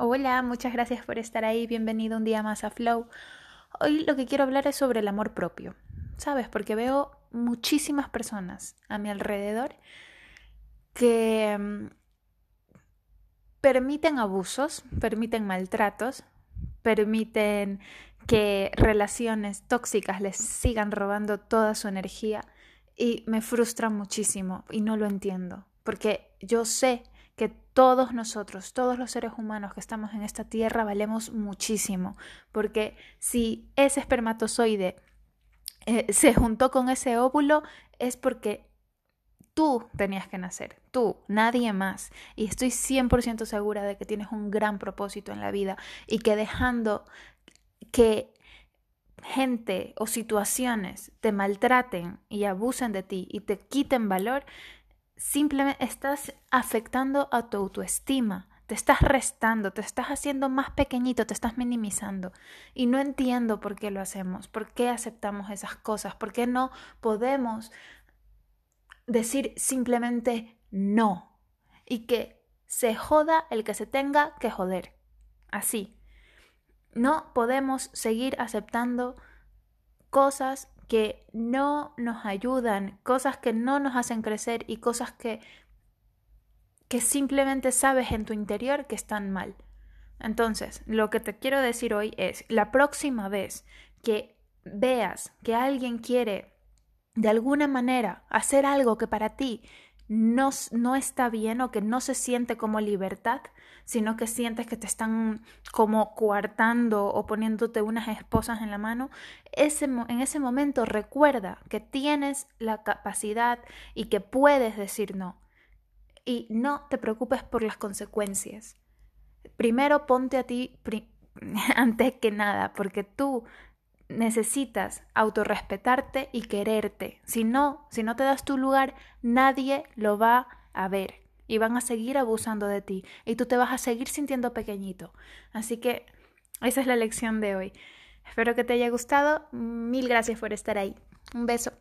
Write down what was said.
Hola, muchas gracias por estar ahí. Bienvenido un día más a Flow. Hoy lo que quiero hablar es sobre el amor propio. ¿Sabes? Porque veo muchísimas personas a mi alrededor que mm, permiten abusos, permiten maltratos, permiten que relaciones tóxicas les sigan robando toda su energía y me frustran muchísimo y no lo entiendo, porque yo sé que todos nosotros, todos los seres humanos que estamos en esta tierra valemos muchísimo, porque si ese espermatozoide eh, se juntó con ese óvulo es porque tú tenías que nacer, tú, nadie más. Y estoy 100% segura de que tienes un gran propósito en la vida y que dejando que gente o situaciones te maltraten y abusen de ti y te quiten valor, simplemente estás afectando a tu autoestima, te estás restando, te estás haciendo más pequeñito, te estás minimizando. Y no entiendo por qué lo hacemos, por qué aceptamos esas cosas, por qué no podemos decir simplemente no y que se joda el que se tenga que joder. Así. No podemos seguir aceptando cosas que no nos ayudan, cosas que no nos hacen crecer y cosas que, que simplemente sabes en tu interior que están mal. Entonces, lo que te quiero decir hoy es, la próxima vez que veas que alguien quiere de alguna manera hacer algo que para ti no, no está bien o que no se siente como libertad, sino que sientes que te están como coartando o poniéndote unas esposas en la mano, ese, en ese momento recuerda que tienes la capacidad y que puedes decir no. Y no te preocupes por las consecuencias. Primero ponte a ti antes que nada, porque tú necesitas autorrespetarte y quererte. Si no, si no te das tu lugar, nadie lo va a ver y van a seguir abusando de ti y tú te vas a seguir sintiendo pequeñito. Así que esa es la lección de hoy. Espero que te haya gustado. Mil gracias por estar ahí. Un beso.